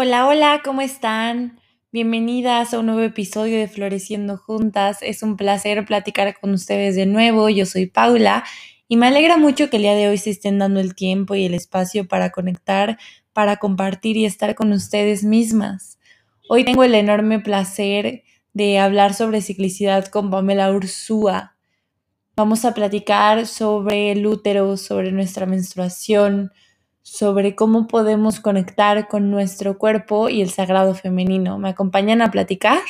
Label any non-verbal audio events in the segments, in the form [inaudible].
Hola, hola, ¿cómo están? Bienvenidas a un nuevo episodio de Floreciendo Juntas. Es un placer platicar con ustedes de nuevo. Yo soy Paula y me alegra mucho que el día de hoy se estén dando el tiempo y el espacio para conectar, para compartir y estar con ustedes mismas. Hoy tengo el enorme placer de hablar sobre ciclicidad con Pamela Ursúa. Vamos a platicar sobre el útero, sobre nuestra menstruación, sobre cómo podemos conectar con nuestro cuerpo y el sagrado femenino. ¿Me acompañan a platicar?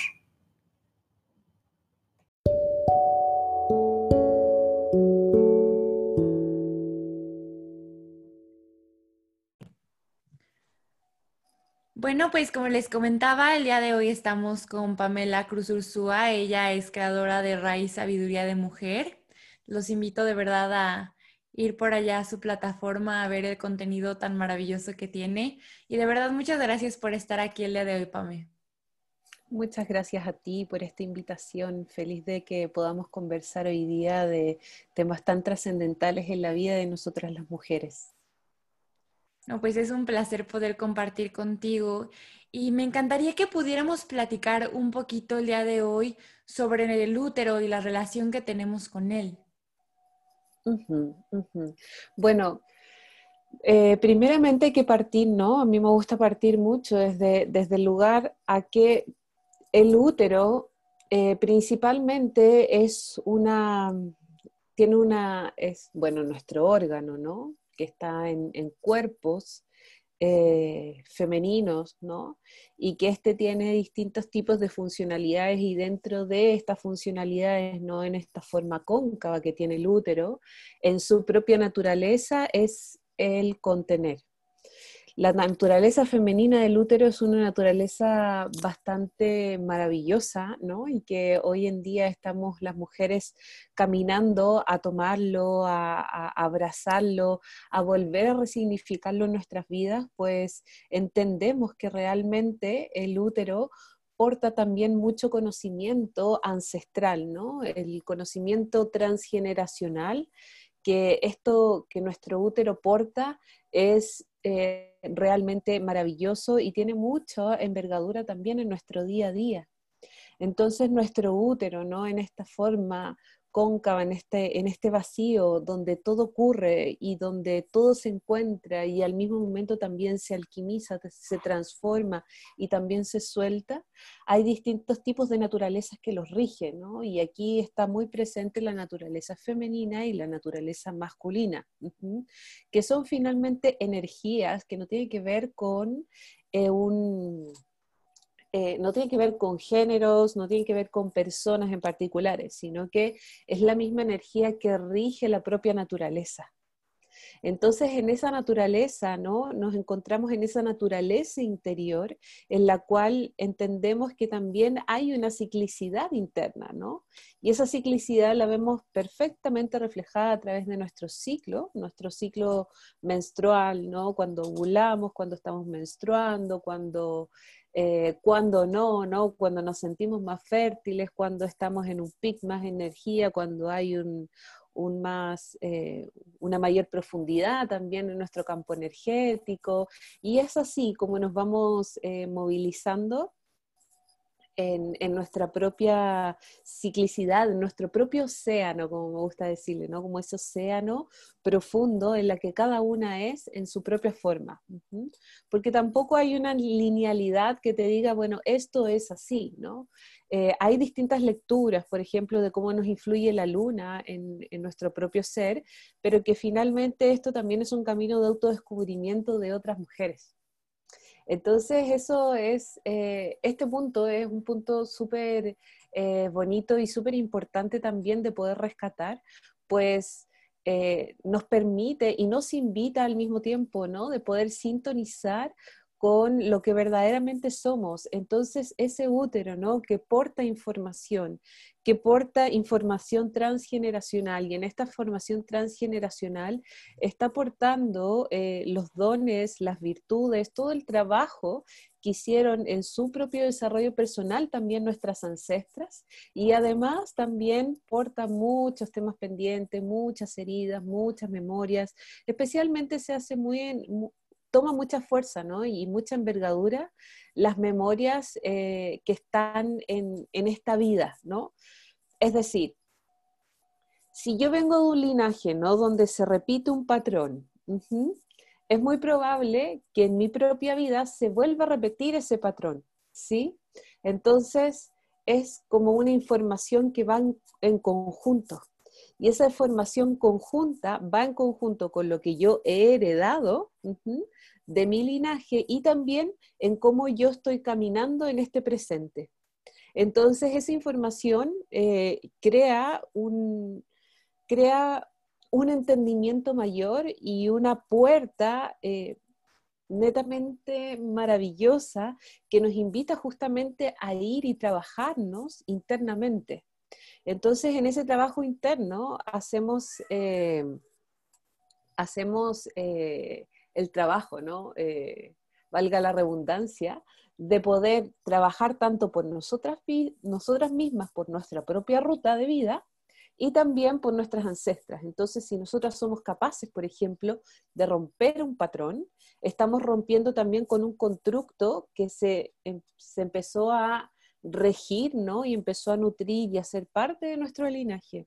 Bueno, pues como les comentaba, el día de hoy estamos con Pamela Cruz Ursúa. Ella es creadora de Raíz Sabiduría de Mujer. Los invito de verdad a ir por allá a su plataforma a ver el contenido tan maravilloso que tiene. Y de verdad, muchas gracias por estar aquí el día de hoy, Pame. Muchas gracias a ti por esta invitación. Feliz de que podamos conversar hoy día de temas tan trascendentales en la vida de nosotras las mujeres. No, pues es un placer poder compartir contigo y me encantaría que pudiéramos platicar un poquito el día de hoy sobre el útero y la relación que tenemos con él. Bueno, eh, primeramente hay que partir, ¿no? A mí me gusta partir mucho desde, desde el lugar a que el útero eh, principalmente es una, tiene una, es, bueno, nuestro órgano, ¿no? Que está en, en cuerpos eh, femeninos, ¿no? Y que este tiene distintos tipos de funcionalidades y dentro de estas funcionalidades, no en esta forma cóncava que tiene el útero, en su propia naturaleza es el contener la naturaleza femenina del útero es una naturaleza bastante maravillosa, ¿no? Y que hoy en día estamos las mujeres caminando a tomarlo, a, abrazarlo, a volver a resignificarlo en nuestras vidas, pues entendemos que realmente el útero porta también mucho conocimiento ancestral, ¿no? El conocimiento transgeneracional que esto que nuestro útero porta es eh, realmente maravilloso y tiene mucha envergadura también en nuestro día a día. Entonces nuestro útero, ¿no? En esta forma cóncava, en este, en este vacío donde todo ocurre y donde todo se encuentra y al mismo momento también se alquimiza, se transforma y también se suelta, hay distintos tipos de naturalezas que los rigen, ¿no? Y aquí está muy presente la naturaleza femenina y la naturaleza masculina, que son finalmente energías que no tienen que ver con eh, un eh, no tiene que ver con géneros, no tiene que ver con personas en particulares, sino que es la misma energía que rige la propia naturaleza. Entonces, en esa naturaleza, ¿no? Nos encontramos en esa naturaleza interior en la cual entendemos que también hay una ciclicidad interna, ¿no? Y esa ciclicidad la vemos perfectamente reflejada a través de nuestro ciclo, nuestro ciclo menstrual, ¿no? Cuando ovulamos, cuando estamos menstruando, cuando eh, cuando no, ¿no? Cuando nos sentimos más fértiles, cuando estamos en un pic más energía, cuando hay un, más, eh, una mayor profundidad también en nuestro campo energético. Y es así como nos vamos eh, movilizando en, nuestra propia ciclicidad, en nuestro propio océano, como me gusta decirle, ¿no? Como ese océano profundo en la que cada una es en su propia forma. Porque tampoco hay una linealidad que te diga, bueno, esto es así, ¿no? Eh, hay distintas lecturas, por ejemplo, de cómo nos influye la luna en, en, nuestro propio ser, pero que finalmente esto también es un camino de autodescubrimiento de otras mujeres. Entonces, eso es, eh, este punto es un punto súper eh, bonito y súper importante también de poder rescatar, pues eh, nos permite y nos invita al mismo tiempo, ¿no? De poder sintonizar con lo que verdaderamente somos. Entonces, ese útero, ¿no? Que porta información, que porta información transgeneracional y en esta formación transgeneracional está portando eh, los dones, las virtudes, todo el trabajo que hicieron en su propio desarrollo personal también nuestras ancestras y además también porta muchos temas pendientes, muchas heridas, muchas memorias, especialmente se hace muy, toma mucha fuerza ¿no? y mucha envergadura las memorias eh, que están en, esta vida, ¿no? Es decir, si yo vengo de un linaje, ¿no? Donde se repite un patrón, es muy probable que en mi propia vida se vuelva a repetir ese patrón, ¿sí? Entonces, es como una información que va en, conjunto. Y esa información conjunta va en conjunto con lo que yo he heredado de mi linaje y también en cómo yo estoy caminando en este presente. Entonces, esa información eh, crea, un, crea un entendimiento mayor y una puerta eh, netamente maravillosa que nos invita justamente a ir y trabajarnos internamente. Entonces, en ese trabajo interno hacemos, eh, hacemos el trabajo, ¿no? Eh, valga la redundancia, de poder trabajar tanto por nosotras, nosotras mismas, por nuestra propia ruta de vida, y también por nuestras ancestras. Entonces, si nosotras somos capaces, por ejemplo, de romper un patrón, estamos rompiendo también con un constructo que se, em, se empezó a regir, ¿no? Y empezó a nutrir y a ser parte de nuestro linaje.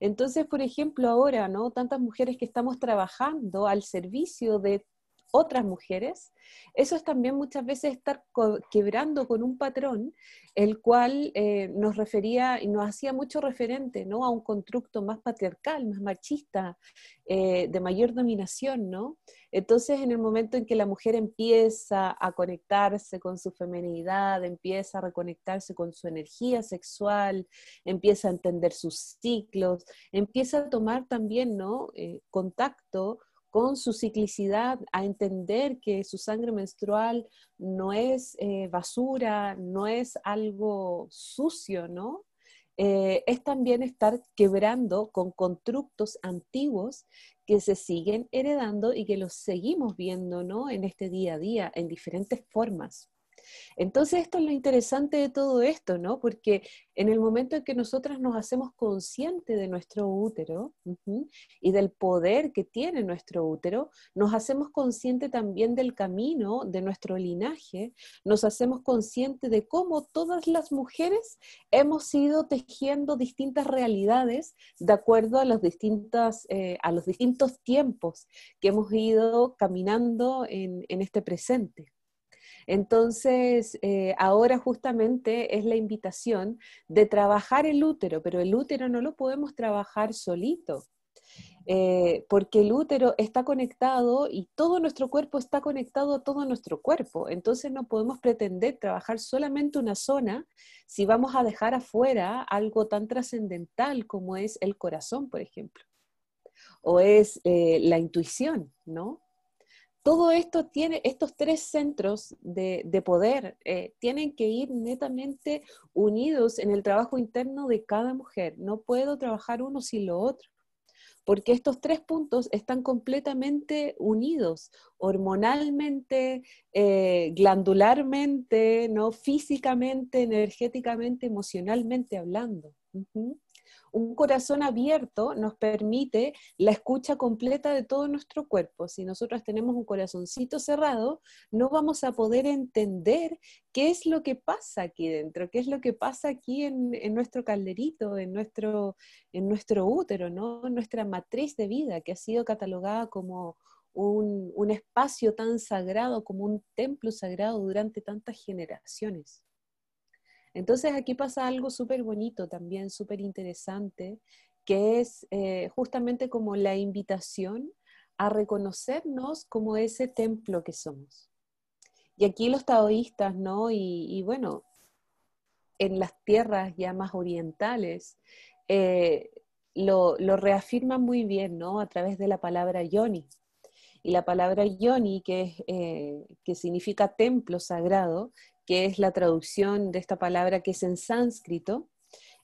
Entonces, por ejemplo, ahora, ¿no? Tantas mujeres que estamos trabajando al servicio de otras mujeres, eso es también muchas veces estar quebrando con un patrón, el cual eh, nos refería y nos hacía mucho referente ¿no? a un constructo más patriarcal, más machista, eh, de mayor dominación, ¿no? Entonces, en el momento en que la mujer empieza a conectarse con su feminidad, empieza a reconectarse con su energía sexual, empieza a entender sus ciclos, empieza a tomar también, ¿no? Eh, contacto con su ciclicidad, a entender que su sangre menstrual no es eh, basura, no es algo sucio, ¿no? Eh, es también estar quebrando con constructos antiguos que se siguen heredando y que los seguimos viendo, ¿no? En este día a día, en diferentes formas. Entonces, esto es lo interesante de todo esto, ¿no? Porque en el momento en que nosotras nos hacemos conscientes de nuestro útero y del poder que tiene nuestro útero, nos hacemos conscientes también del camino de nuestro linaje, nos hacemos conscientes de cómo todas las mujeres hemos ido tejiendo distintas realidades de acuerdo a los, eh, a los distintos tiempos que hemos ido caminando en este presente. Entonces, eh, ahora justamente es la invitación de trabajar el útero, pero el útero no lo podemos trabajar solito. Eh, porque el útero está conectado y todo nuestro cuerpo está conectado a todo nuestro cuerpo. Entonces no podemos pretender trabajar solamente una zona si vamos a dejar afuera algo tan trascendental como es el corazón, por ejemplo, o es eh, la intuición, ¿no? Todo esto tiene, estos tres centros de, poder eh, tienen que ir netamente unidos en el trabajo interno de cada mujer. No puedo trabajar uno sin lo otro, porque estos tres puntos están completamente unidos, hormonalmente, eh, glandularmente, ¿no? físicamente, energéticamente, emocionalmente hablando. Un corazón abierto nos permite la escucha completa de todo nuestro cuerpo. Si nosotros tenemos un corazoncito cerrado, no vamos a poder entender qué es lo que pasa aquí dentro, qué es lo que pasa aquí en, nuestro calderito, en nuestro, en nuestro útero, ¿no? en nuestra matriz de vida, que ha sido catalogada como un, un espacio tan sagrado, como un templo sagrado durante tantas generaciones. Entonces aquí pasa algo súper bonito también, súper interesante, que es eh, justamente como la invitación a reconocernos como ese templo que somos. Y aquí los taoístas, ¿no? Y, bueno, en las tierras ya más orientales, eh, lo, reafirman muy bien, ¿no? A través de la palabra yoni. Y la palabra yoni, que, eh, que significa templo sagrado, que es la traducción de esta palabra que es en sánscrito,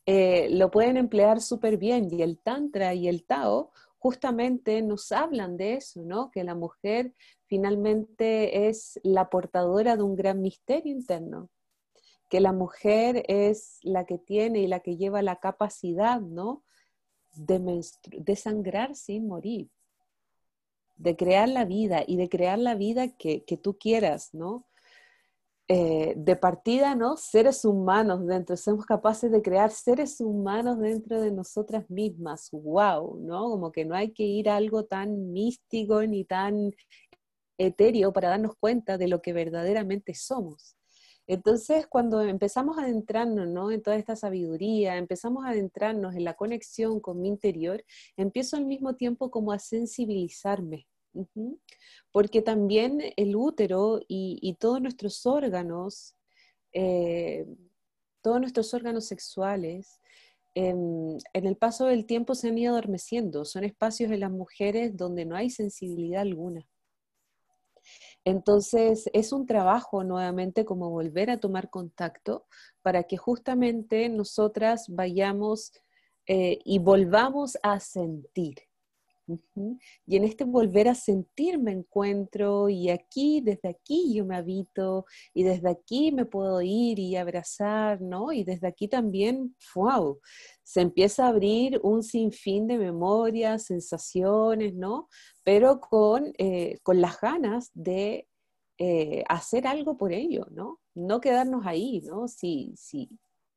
eh, lo pueden emplear súper bien. Y el Tantra y el Tao justamente nos hablan de eso, ¿no? Que la mujer finalmente es la portadora de un gran misterio interno, que la mujer es la que tiene y la que lleva la capacidad, ¿no? De, de sangrar sin morir. de crear la vida y de crear la vida que, tú quieras, ¿no? Eh, de partida, ¿no? Seres humanos dentro, somos capaces de crear seres humanos dentro de nosotras mismas, wow, ¿no? Como que no hay que ir a algo tan místico ni tan etéreo para darnos cuenta de lo que verdaderamente somos. Entonces, cuando empezamos a adentrarnos ¿no? en toda esta sabiduría, empezamos a adentrarnos en la conexión con mi interior, empiezo al mismo tiempo como a sensibilizarme. Porque también el útero y, todos nuestros órganos, eh, todos nuestros órganos sexuales, em, en el paso del tiempo se han ido adormeciendo. Son espacios en las mujeres donde no hay sensibilidad alguna. Entonces, es un trabajo nuevamente como volver a tomar contacto para que justamente nosotras vayamos eh, y volvamos a sentir. Y en este volver a sentir me encuentro y aquí, desde aquí yo me habito y desde aquí me puedo ir y abrazar, ¿no? Y desde aquí también, wow, se empieza a abrir un sinfín de memorias, sensaciones, ¿no? Pero con, eh, con las ganas de eh, hacer algo por ello, ¿no? No quedarnos ahí, ¿no? Si, si,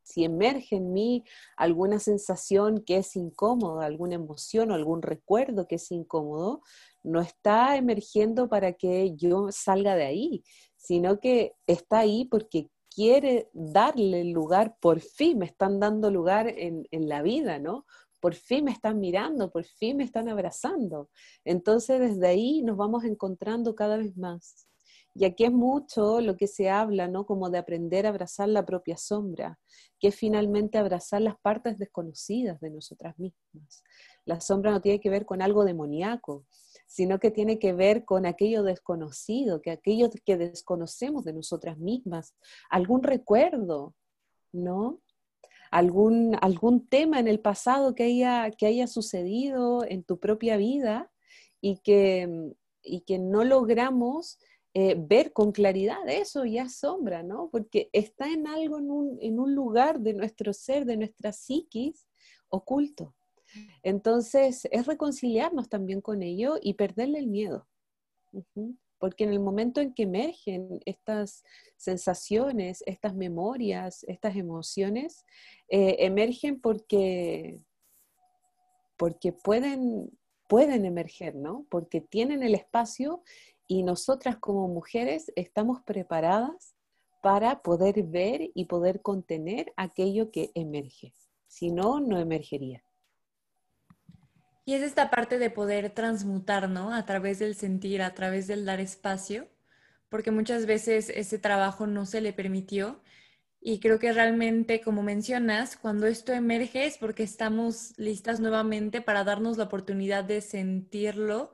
si emerge en mí alguna sensación que es incómoda, alguna emoción o algún recuerdo que es incómodo, no está emergiendo para que yo salga de ahí, sino que está ahí porque quiere darle lugar, por fin me están dando lugar en, en la vida, ¿no? Por fin me están mirando, por fin me están abrazando. Entonces desde ahí nos vamos encontrando cada vez más. Y aquí es mucho lo que se habla, ¿no? Como de aprender a abrazar la propia sombra, que es finalmente abrazar las partes desconocidas de nosotras mismas. La sombra no tiene que ver con algo demoníaco, sino que tiene que ver con aquello desconocido, que aquello que desconocemos de nosotras mismas, algún recuerdo, ¿no? Algún, algún tema en el pasado que haya, que haya sucedido en tu propia vida y que, y que no logramos eh, ver con claridad eso ya sombra, ¿no? Porque está en algo, en un, en un lugar de nuestro ser, de nuestra psiquis oculto. Entonces, es reconciliarnos también con ello y perderle el miedo. Porque en el momento en que emergen estas sensaciones, estas memorias, estas emociones, eh, emergen porque, porque pueden, pueden emerger, ¿no? Porque tienen el espacio y nosotras como mujeres estamos preparadas para poder ver y poder contener aquello que emerge. Si no, no emergería. Y es esta parte de poder transmutar, ¿no? A través del sentir, a través del dar espacio, porque muchas veces ese trabajo no se le permitió. Y creo que realmente, como mencionas, cuando esto emerge es porque estamos listas nuevamente para darnos la oportunidad de sentirlo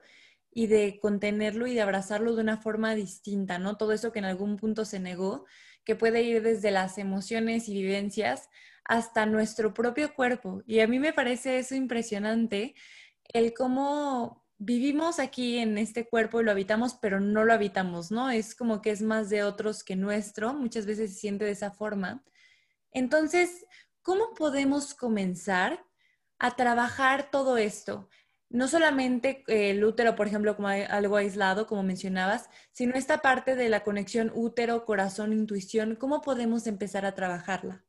y de contenerlo y de abrazarlo de una forma distinta, ¿no? Todo eso que en algún punto se negó, que puede ir desde las emociones y vivencias hasta nuestro propio cuerpo. Y a mí me parece eso impresionante, el cómo vivimos aquí en este cuerpo y lo habitamos, pero no lo habitamos, ¿no? Es como que es más de otros que nuestro, muchas veces se siente de esa forma. Entonces, ¿cómo podemos comenzar a trabajar todo esto? No solamente eh, el útero, por ejemplo, como algo aislado, como mencionabas, sino esta parte de la conexión útero, corazón, intuición, ¿cómo podemos empezar a trabajarla?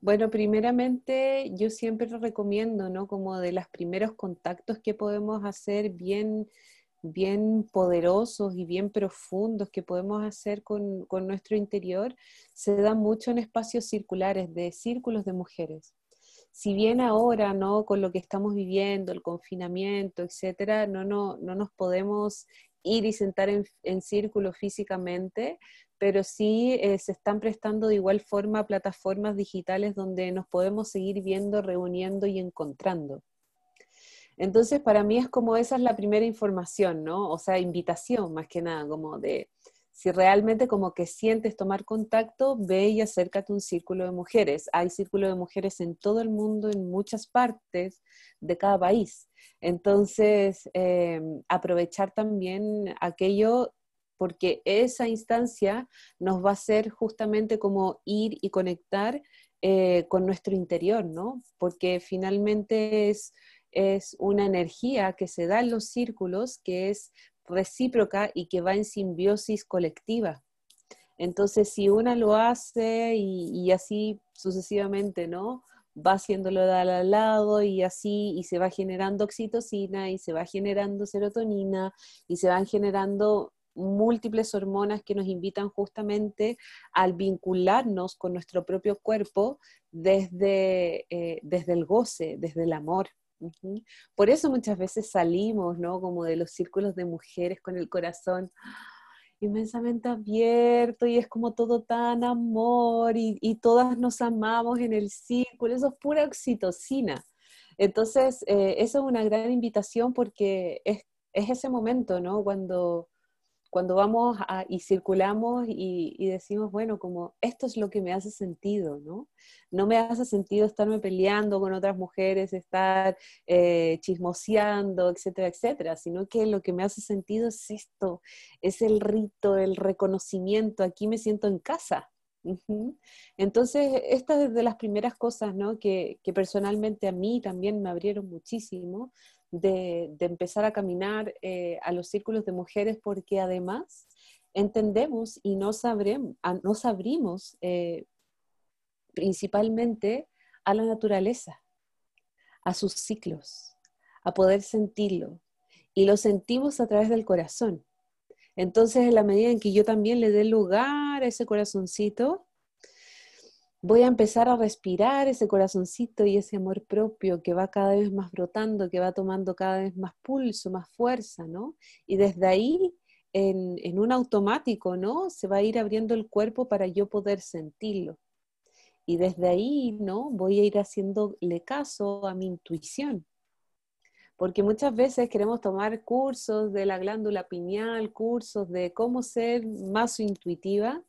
Bueno, primeramente yo siempre recomiendo, ¿no? Como de los primeros contactos que podemos hacer bien, bien poderosos y bien profundos que podemos hacer con, con nuestro interior, se da mucho en espacios circulares, de círculos de mujeres si bien ahora, ¿no? Con lo que estamos viviendo, el confinamiento, etcétera, no, no, no nos podemos ir y sentar en, círculo físicamente, pero sí eh, se están prestando de igual forma plataformas digitales donde nos podemos seguir viendo, reuniendo y encontrando. Entonces, para mí es como esa es la primera información, ¿no? O sea, invitación más que nada, como de, si realmente como que sientes tomar contacto, ve y acércate a un círculo de mujeres. Hay círculos de mujeres en todo el mundo, en muchas partes de cada país. Entonces, em, aprovechar también aquello porque esa instancia nos va a hacer justamente como ir y conectar eh, con nuestro interior, ¿no? Porque finalmente es es una energía que se da en los círculos, que es recíproca y que va en simbiosis colectiva. Entonces, si una lo hace y, así sucesivamente, ¿no? Va haciéndolo de al lado y así, y se va generando oxitocina y se va generando serotonina y se van generando múltiples hormonas que nos invitan justamente al vincularnos con nuestro propio cuerpo desde, eh, desde el goce, desde el amor. Por eso muchas veces salimos, ¿no? Como de los círculos de mujeres con el corazón inmensamente abierto y es como todo tan amor y, todas nos amamos en el círculo, eso es pura oxitocina. Entonces, eh, eso es una gran invitación porque es, es ese momento, ¿no? Cuando cuando vamos y circulamos y, decimos, bueno, como esto es lo que me hace sentido, ¿no? No me hace sentido estarme peleando con otras mujeres, estar eh, chismoseando, etcétera, etcétera, sino que lo que me hace sentido es esto, es el rito, el reconocimiento, aquí me siento en casa. Entonces, esta es de las primeras cosas ¿no? que, que personalmente a mí también me abrieron muchísimo, de, empezar a caminar eh, a los círculos de mujeres porque además entendemos y nos, sabremos, nos abrimos eh, principalmente a la naturaleza, a sus ciclos, a poder sentirlo. Y lo sentimos a través del corazón. Entonces, en la medida en que yo también le dé lugar a ese corazoncito, voy a empezar a respirar ese corazoncito y ese amor propio que va cada vez más brotando, que va tomando cada vez más pulso, más fuerza, ¿no? Y desde ahí, en, un automático, ¿no? Se va a ir abriendo el cuerpo para yo poder sentirlo. Y desde ahí, ¿no? Voy a ir haciéndole caso a mi intuición. Porque muchas veces queremos tomar cursos de la glándula pineal, cursos de cómo ser más intuitiva,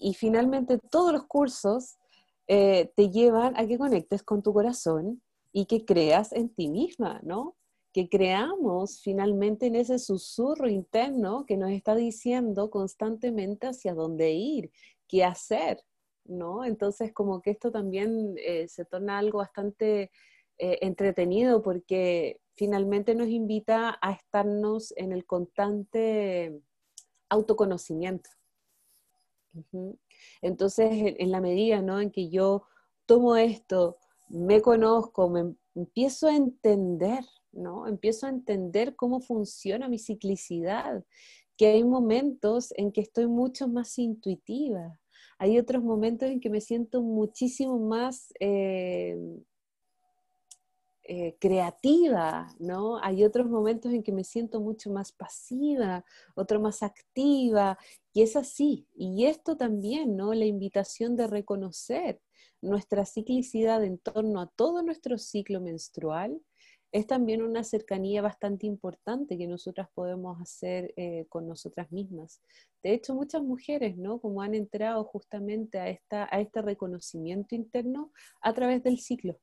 y finalmente todos los cursos eh, te llevan a que conectes con tu corazón y que creas en ti misma, ¿no? Que creamos finalmente en ese susurro interno que nos está diciendo constantemente hacia dónde ir, qué hacer, ¿no? Entonces como que esto también eh, se torna algo bastante eh, entretenido porque finalmente nos invita a estarnos en el constante autoconocimiento. Entonces, en la medida en que yo tomo esto, me conozco, me empiezo a entender, ¿no? Empiezo a entender cómo funciona mi ciclicidad, que hay momentos en que estoy mucho más intuitiva, hay otros momentos en que me siento muchísimo más eh, eh, creativa, ¿no? Hay otros momentos en que me siento mucho más pasiva, otro más activa, y es así. Y esto también, ¿no? La invitación de reconocer nuestra ciclicidad en torno a todo nuestro ciclo menstrual es también una cercanía bastante importante que nosotras podemos hacer eh, con nosotras mismas. De hecho, muchas mujeres, ¿no? Como han entrado justamente a, esta, a este reconocimiento interno a través del ciclo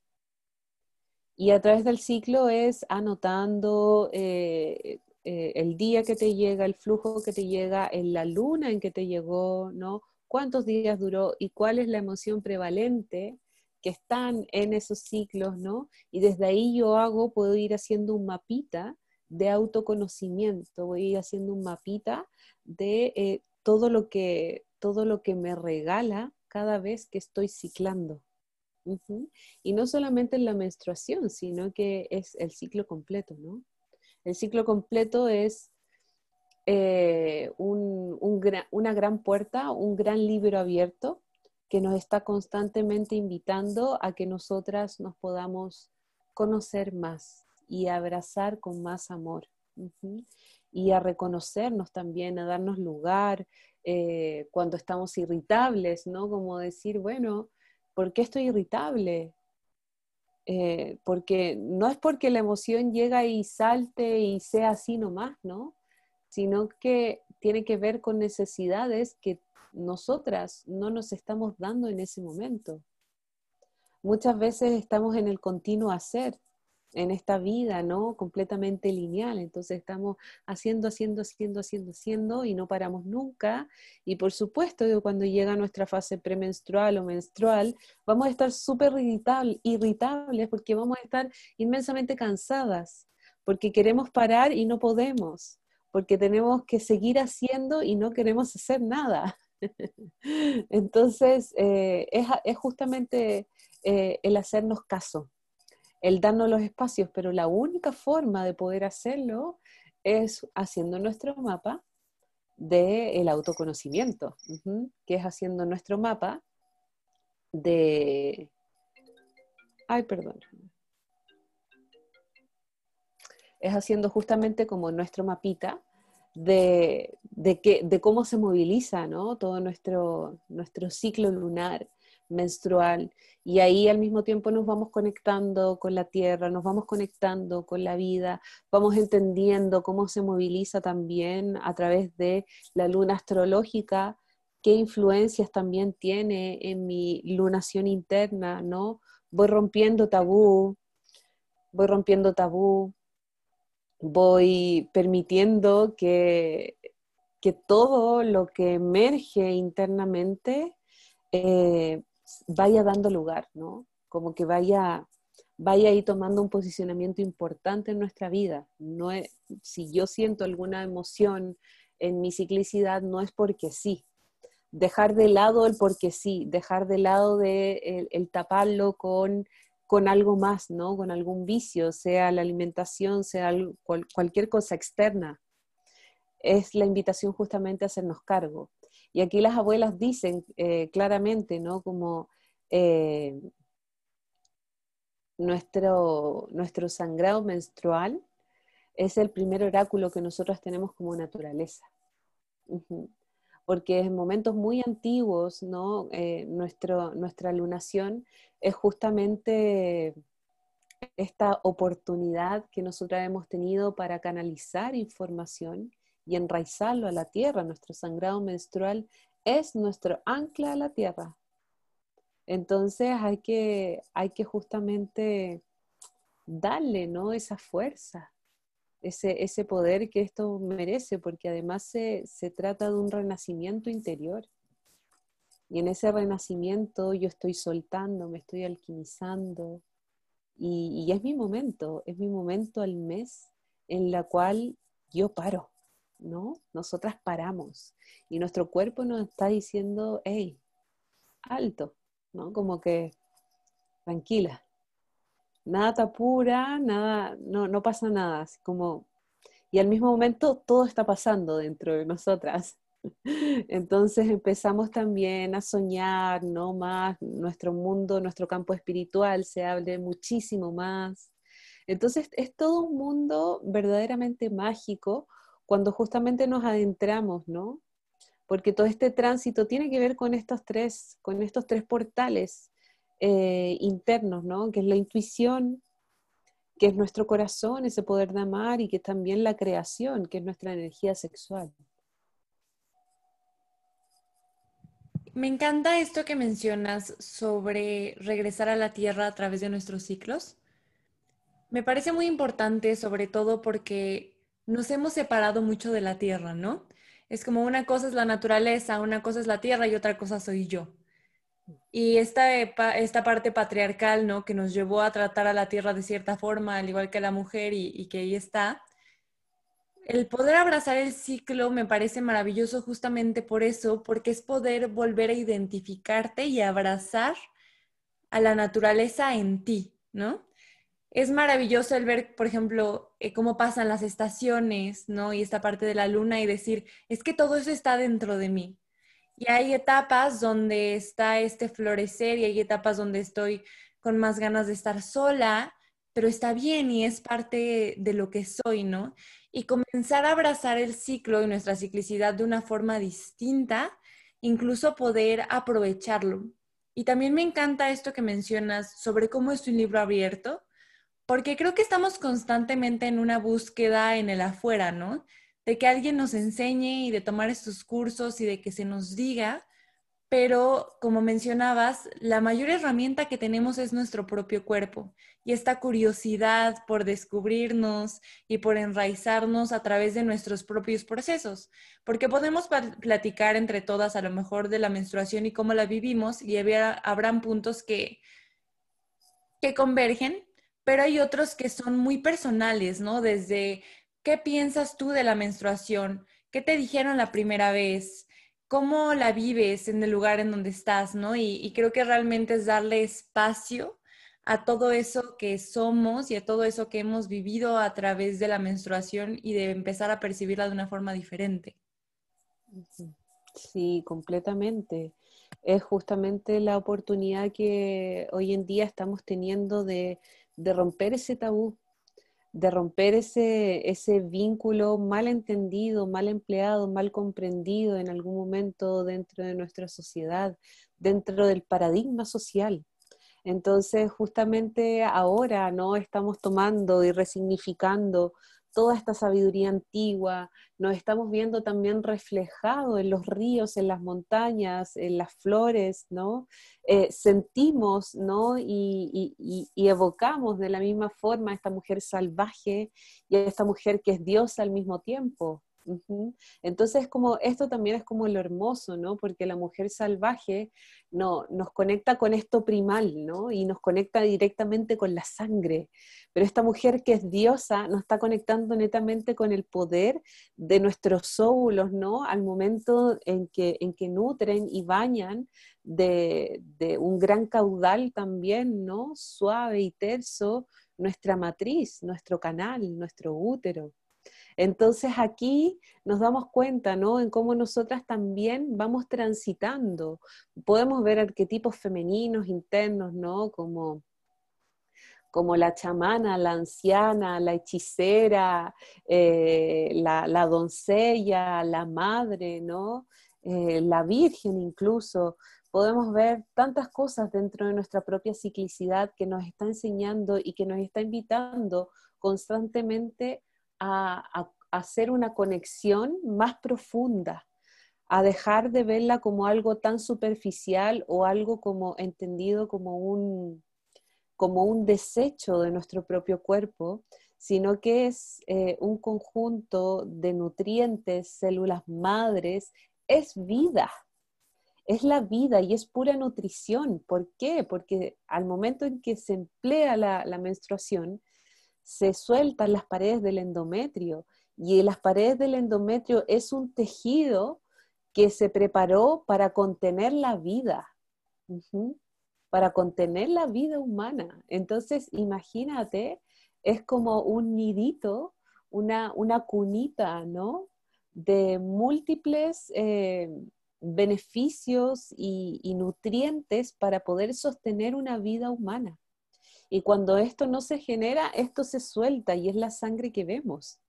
y a través del ciclo es anotando eh, eh, el día que te llega, el flujo que te llega, en la luna en que te llegó, ¿no? Cuántos días duró y cuál es la emoción prevalente que están en esos ciclos, ¿no? Y desde ahí yo hago, puedo ir haciendo un mapita de autoconocimiento, voy a ir haciendo un mapita de eh, todo, lo que, todo lo que me regala cada vez que estoy ciclando. Y no solamente en la menstruación, sino que es el ciclo completo, ¿no? El ciclo completo es eh, una gran puerta, un gran libro abierto que nos está constantemente invitando a que nosotras nos podamos conocer más y abrazar con más amor. Y a reconocernos también, a darnos lugar eh, cuando estamos irritables, ¿no? Como decir, bueno, ¿Por qué estoy irritable? Eh, porque no es porque la emoción llega y salte y sea así nomás, ¿no? Sino que tiene que ver con necesidades que nosotras no nos estamos dando en ese momento. Muchas veces estamos en el continuo hacer en esta vida, ¿no? Completamente lineal. Entonces estamos haciendo, haciendo, haciendo, haciendo, haciendo y no paramos nunca. Y por supuesto cuando llega nuestra fase premenstrual o menstrual, vamos a estar súper irritables porque vamos a estar inmensamente cansadas, porque queremos parar y no podemos, porque tenemos que seguir haciendo y no queremos hacer nada. [laughs] Entonces, eh, es, justamente eh, el hacernos caso el darnos los espacios, pero la única forma de poder hacerlo es haciendo nuestro mapa del autoconocimiento, que es haciendo nuestro mapa de... Ay, perdón. Es haciendo justamente como nuestro mapita de, que, de cómo se moviliza ¿no? todo nuestro, nuestro ciclo lunar, menstrual y ahí al mismo tiempo nos vamos conectando con la tierra, nos vamos conectando con la vida, vamos entendiendo cómo se moviliza también a través de la luna astrológica, qué influencias también tiene en mi lunación interna, ¿no? Voy rompiendo tabú, voy rompiendo tabú, voy permitiendo que, que todo lo que emerge internamente eh, vaya dando lugar, ¿no? Como que vaya, vaya ahí tomando un posicionamiento importante en nuestra vida. No si yo siento alguna emoción en mi ciclicidad, no es porque sí. Dejar de lado el porque sí, dejar de lado de el, taparlo con, con algo más, ¿no? Con algún vicio, sea la alimentación, sea cualquier cosa externa. Es la invitación justamente a hacernos cargo. Y aquí las abuelas dicen eh, claramente, ¿no? Como eh, nuestro, nuestro sangrado menstrual es el primer oráculo que nosotros tenemos como naturaleza. Porque en momentos muy antiguos, ¿no? Eh, nuestra lunación es justamente esta oportunidad que nosotros hemos tenido para canalizar información y enraizarlo a la tierra. Nuestro sangrado menstrual es nuestro ancla a la tierra. Entonces hay que, hay que justamente darle ¿no? esa fuerza, ese, ese poder que esto merece, porque además se, se trata de un renacimiento interior. Y en ese renacimiento yo estoy soltando, me estoy alquimizando. Y, y, es mi momento, es mi momento al mes en la cual yo paro. ¿No? Nosotras paramos y nuestro cuerpo nos está diciendo, hey, alto, ¿no? Como que tranquila, nada te apura, nada, no, no pasa nada, como, y al mismo momento todo está pasando dentro de nosotras. [laughs] Entonces empezamos también a soñar, ¿no? Más nuestro mundo, nuestro campo espiritual se abre muchísimo más. Entonces es todo un mundo verdaderamente mágico cuando justamente nos adentramos, ¿no? Porque todo este tránsito tiene que ver con estos tres, con estos tres portales eh, internos, ¿no? Que es la intuición, que es nuestro corazón, ese poder de amar, y que también la creación, que es nuestra energía sexual. Me encanta esto que mencionas sobre regresar a la tierra a través de nuestros ciclos. Me parece muy importante, sobre todo porque nos hemos separado mucho de la tierra, ¿no? Es como una cosa es la naturaleza, una cosa es la tierra y otra cosa soy yo. Y esta, esta parte patriarcal, ¿no? Que nos llevó a tratar a la tierra de cierta forma, al igual que a la mujer y, y que ahí está. El poder abrazar el ciclo me parece maravilloso justamente por eso, porque es poder volver a identificarte y abrazar a la naturaleza en ti, ¿no? Es maravilloso el ver, por ejemplo, eh, cómo pasan las estaciones, ¿no? Y esta parte de la luna y decir, es que todo eso está dentro de mí. Y hay etapas donde está este florecer y hay etapas donde estoy con más ganas de estar sola, pero está bien y es parte de lo que soy, ¿no? Y comenzar a abrazar el ciclo y nuestra ciclicidad de una forma distinta, incluso poder aprovecharlo. Y también me encanta esto que mencionas sobre cómo es un libro abierto, porque creo que estamos constantemente en una búsqueda en el afuera, ¿no? De que alguien nos enseñe y de tomar estos cursos y de que se nos diga, pero como mencionabas, la mayor herramienta que tenemos es nuestro propio cuerpo y esta curiosidad por descubrirnos y por enraizarnos a través de nuestros propios procesos, porque podemos platicar entre todas a lo mejor de la menstruación y cómo la vivimos y habrán puntos que, que convergen, pero hay otros que son muy personales, ¿no? Desde qué piensas tú de la menstruación, qué te dijeron la primera vez, cómo la vives en el lugar en donde estás, ¿no? Y, creo que realmente es darle espacio a todo eso que somos y a todo eso que hemos vivido a través de la menstruación y de empezar a percibirla de una forma diferente. Sí, completamente. Es justamente la oportunidad que hoy en día estamos teniendo de, de romper ese tabú, de romper ese, ese vínculo mal entendido, mal empleado, mal comprendido en algún momento dentro de nuestra sociedad, dentro del paradigma social. Entonces, justamente ahora, ¿no? Estamos tomando y resignificando toda esta sabiduría antigua, nos estamos viendo también reflejado en los ríos, en las montañas, en las flores, ¿no? Eh, sentimos, ¿no? Y, y, evocamos de la misma forma a esta mujer salvaje y a esta mujer que es diosa al mismo tiempo. Entonces, como esto también es como lo hermoso, ¿no? Porque la mujer salvaje no, nos conecta con esto primal, ¿no? Y nos conecta directamente con la sangre. Pero esta mujer que es diosa nos está conectando netamente con el poder de nuestros óvulos, ¿no? Al momento en que, en que nutren y bañan de, de un gran caudal también, ¿no? Suave y terso, nuestra matriz, nuestro canal, nuestro útero. Entonces aquí nos damos cuenta, ¿no? En cómo nosotras también vamos transitando. Podemos ver arquetipos femeninos internos, ¿no? Como como la chamana, la anciana, la hechicera, eh, la, doncella, la madre, ¿no? Eh, la virgen incluso. Podemos ver tantas cosas dentro de nuestra propia ciclicidad que nos está enseñando y que nos está invitando constantemente a, hacer una conexión más profunda, a dejar de verla como algo tan superficial o algo como entendido como un, como un desecho de nuestro propio cuerpo, sino que es eh, un conjunto de nutrientes, células madres, es vida, es la vida y es pura nutrición. ¿Por qué? Porque al momento en que se emplea la menstruación, se sueltan las paredes del endometrio y las paredes del endometrio es un tejido que se preparó para contener la vida, para contener la vida humana. Entonces, imagínate, es como un nidito, una, una cunita, ¿no? De múltiples eh, beneficios y nutrientes para poder sostener una vida humana. Y cuando esto no se genera, esto se suelta y es la sangre que vemos.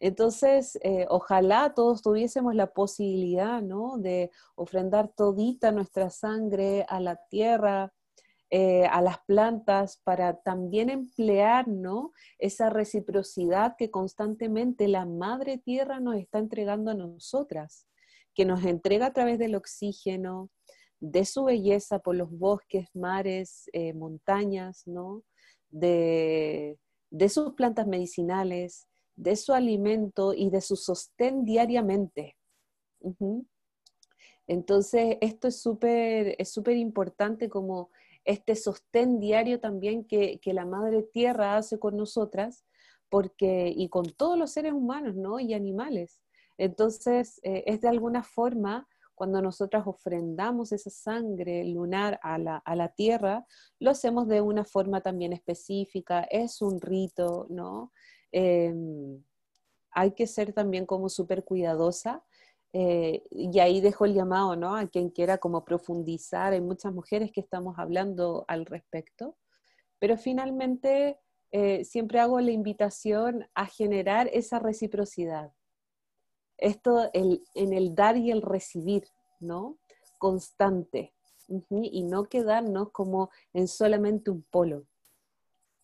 Entonces, eh, ojalá todos tuviésemos la posibilidad, ¿no? De ofrendar todita nuestra sangre a la tierra, eh, a las plantas, para también emplear, ¿no? Esa reciprocidad que constantemente la madre tierra nos está entregando a nosotras, que nos entrega a través del oxígeno, de su belleza por los bosques, mares, eh, montañas, ¿no? De, sus plantas medicinales, de su alimento y de su sostén diariamente. Entonces, esto es súper es súper importante como este sostén diario también que, la Madre Tierra hace con nosotras, porque, y con todos los seres humanos, ¿no? Y animales. Entonces, eh, es de alguna forma cuando nosotras ofrendamos esa sangre lunar a la, tierra, lo hacemos de una forma también específica, es un rito, ¿no? Em, hay que ser también como súper cuidadosa. Eh, y ahí dejo el llamado, ¿no? A quien quiera como profundizar, hay muchas mujeres que estamos hablando al respecto, pero finalmente eh, siempre hago la invitación a generar esa reciprocidad, esto en el dar y el recibir, ¿no? Constante. Y no quedarnos como en solamente un polo.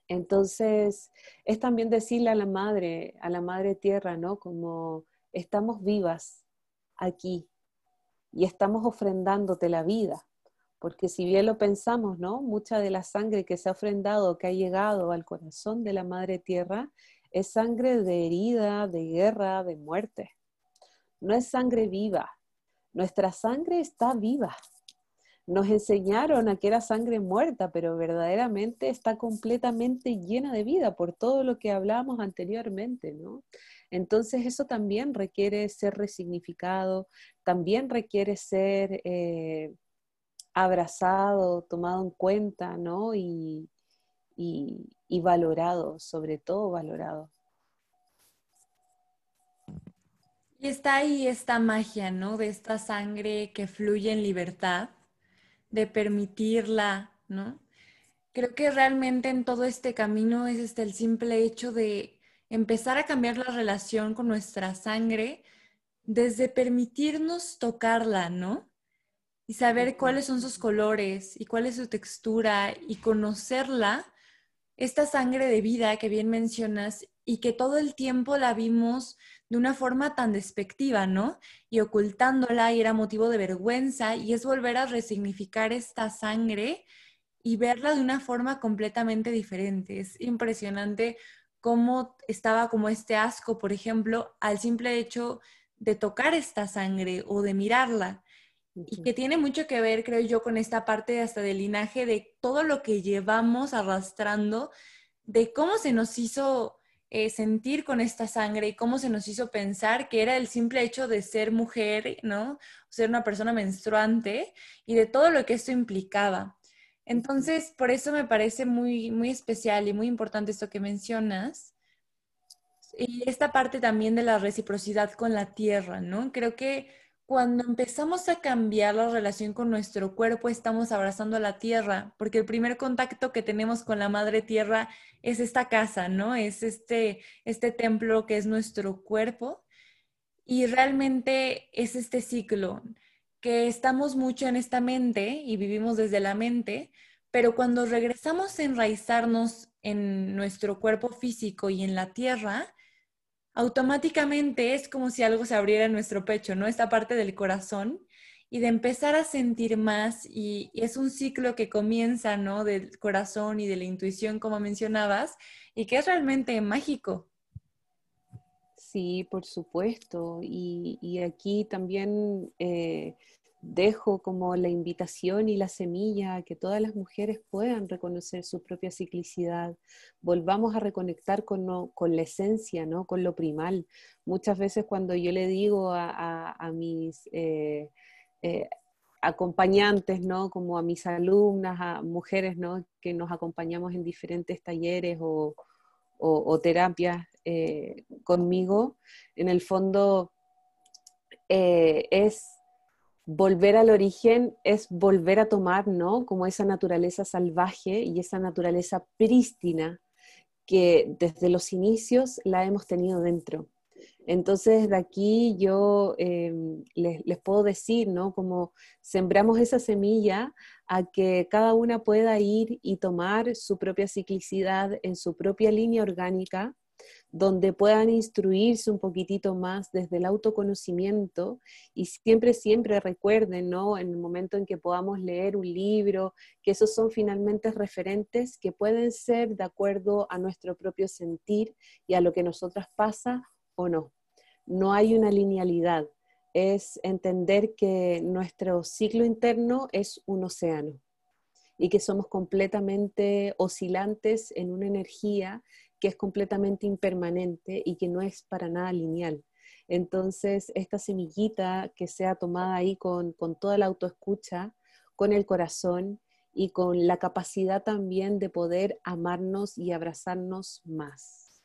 Entonces, es también decirle a la madre, a la madre tierra, ¿no? Como estamos vivas aquí y estamos ofrendándote la vida. Porque si bien lo pensamos, ¿no? Mucha de la sangre que se ha ofrendado, que ha llegado al corazón de la Madre Tierra, es sangre de herida, de guerra, de muerte. No es sangre viva. Nuestra sangre está viva. Nos enseñaron a que era sangre muerta, pero verdaderamente está completamente llena de vida por todo lo que hablábamos anteriormente, ¿no? Entonces eso también requiere ser resignificado, también requiere ser eh, abrazado, tomado en cuenta, ¿no? Y, y, valorado, sobre todo valorado. Y está ahí esta magia, ¿no? De esta sangre que fluye en libertad, de permitirla, ¿no? Creo que realmente en todo este camino es este el simple hecho de empezar a cambiar la relación con nuestra sangre desde permitirnos tocarla, ¿no? Y saber cuáles son sus colores y cuál es su textura y conocerla esta sangre de vida que bien mencionas y que todo el tiempo la vimos de una forma tan despectiva, ¿no? Y ocultándola y era motivo de vergüenza y es volver a resignificar esta sangre y verla de una forma completamente diferente. Es impresionante cómo estaba como este asco, por ejemplo, al simple hecho de tocar esta sangre o de mirarla y que tiene mucho que ver, creo yo, con esta parte hasta del linaje de todo lo que llevamos arrastrando, de cómo se nos hizo eh, sentir con esta sangre y cómo se nos hizo pensar que era el simple hecho de ser mujer, ¿no? Ser una persona menstruante y de todo lo que esto implicaba. Entonces, por eso me parece muy, muy especial y muy importante esto que mencionas. Y esta parte también de la reciprocidad con la tierra, ¿no? Creo que cuando empezamos a cambiar la relación con nuestro cuerpo, estamos abrazando a la tierra, porque el primer contacto que tenemos con la madre tierra es esta casa, ¿no? Es este, este templo que es nuestro cuerpo. Y realmente es este ciclo, que estamos mucho en esta mente y vivimos desde la mente, pero cuando regresamos a enraizarnos en nuestro cuerpo físico y en la tierra, automáticamente es como si algo se abriera en nuestro pecho, ¿no? Esta parte del corazón y de empezar a sentir más y, es un ciclo que comienza, ¿no? Del corazón y de la intuición, como mencionabas, y que es realmente mágico. Sí, por supuesto. Y, aquí también eh, dejo como la invitación y la semilla a que todas las mujeres puedan reconocer su propia ciclicidad, volvamos a reconectar con, la esencia, ¿no? con lo primal. Muchas veces cuando yo le digo a, mis eh, eh, acompañantes, ¿no? como a mis alumnas, a mujeres ¿no? que nos acompañamos en diferentes talleres o, terapias eh, conmigo, en el fondo es volver al origen es volver a tomar, ¿no? Como esa naturaleza salvaje y esa naturaleza prístina que desde los inicios la hemos tenido dentro. Entonces, de aquí yo les, les, puedo decir, ¿no? Como sembramos esa semilla a que cada una pueda ir y tomar su propia ciclicidad en su propia línea orgánica, donde puedan instruirse un poquitito más desde el autoconocimiento y siempre, siempre recuerden, ¿no? En el momento en que podamos leer un libro, que esos son finalmente referentes que pueden ser de acuerdo a nuestro propio sentir y a lo que nosotras pasa o no. No hay una linealidad, es entender que nuestro ciclo interno es un océano y que somos completamente oscilantes en una energía que es completamente impermanente y que no es para nada lineal. Entonces, esta semillita que sea tomada ahí con, con toda la autoescucha, con el corazón y con la capacidad también de poder amarnos y abrazarnos más.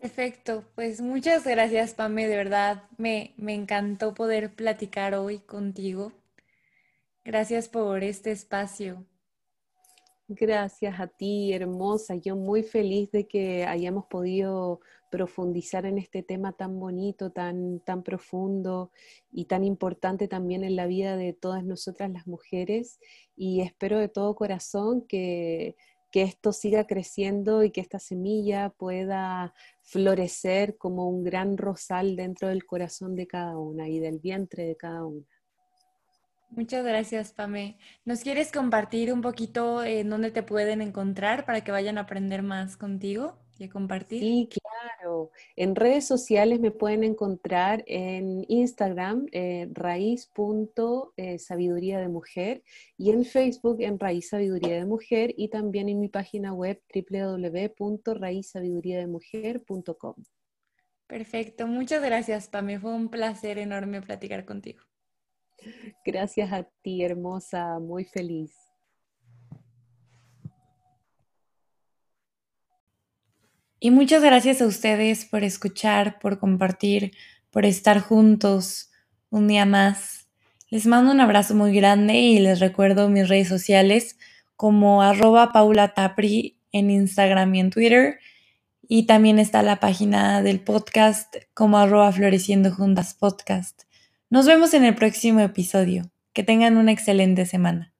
Perfecto, pues muchas gracias Pame, de verdad me, me encantó poder platicar hoy contigo. Gracias por este espacio. Gracias a ti, hermosa. Yo muy feliz de que hayamos podido profundizar en este tema tan bonito, tan, tan profundo y tan importante también en la vida de todas nosotras las mujeres. Y espero de todo corazón que, que esto siga creciendo y que esta semilla pueda florecer como un gran rosal dentro del corazón de cada una y del vientre de cada una. Muchas gracias, Pame. ¿Nos quieres compartir un poquito en dónde te pueden encontrar para que vayan a aprender más contigo y a compartir? Sí, claro. En redes sociales me pueden encontrar en Instagram, eh, raíz.sabiduría de mujer, y en Facebook en Raíz Sabiduría de Mujer, y también en mi página web www.raízsabiduríademujer.com. Perfecto. Muchas gracias, Pame. Fue un placer enorme platicar contigo. [laughs] Gracias a ti, hermosa, muy feliz. Y muchas gracias a ustedes por escuchar, por compartir, por estar juntos un día más. Les mando un abrazo muy grande y les recuerdo mis redes sociales como arroba Paula Tapri en Instagram y en Twitter. Y también está la página del podcast como arroba Floreciendo Juntas Podcast. Nos vemos en el próximo episodio. Que tengan una excelente semana.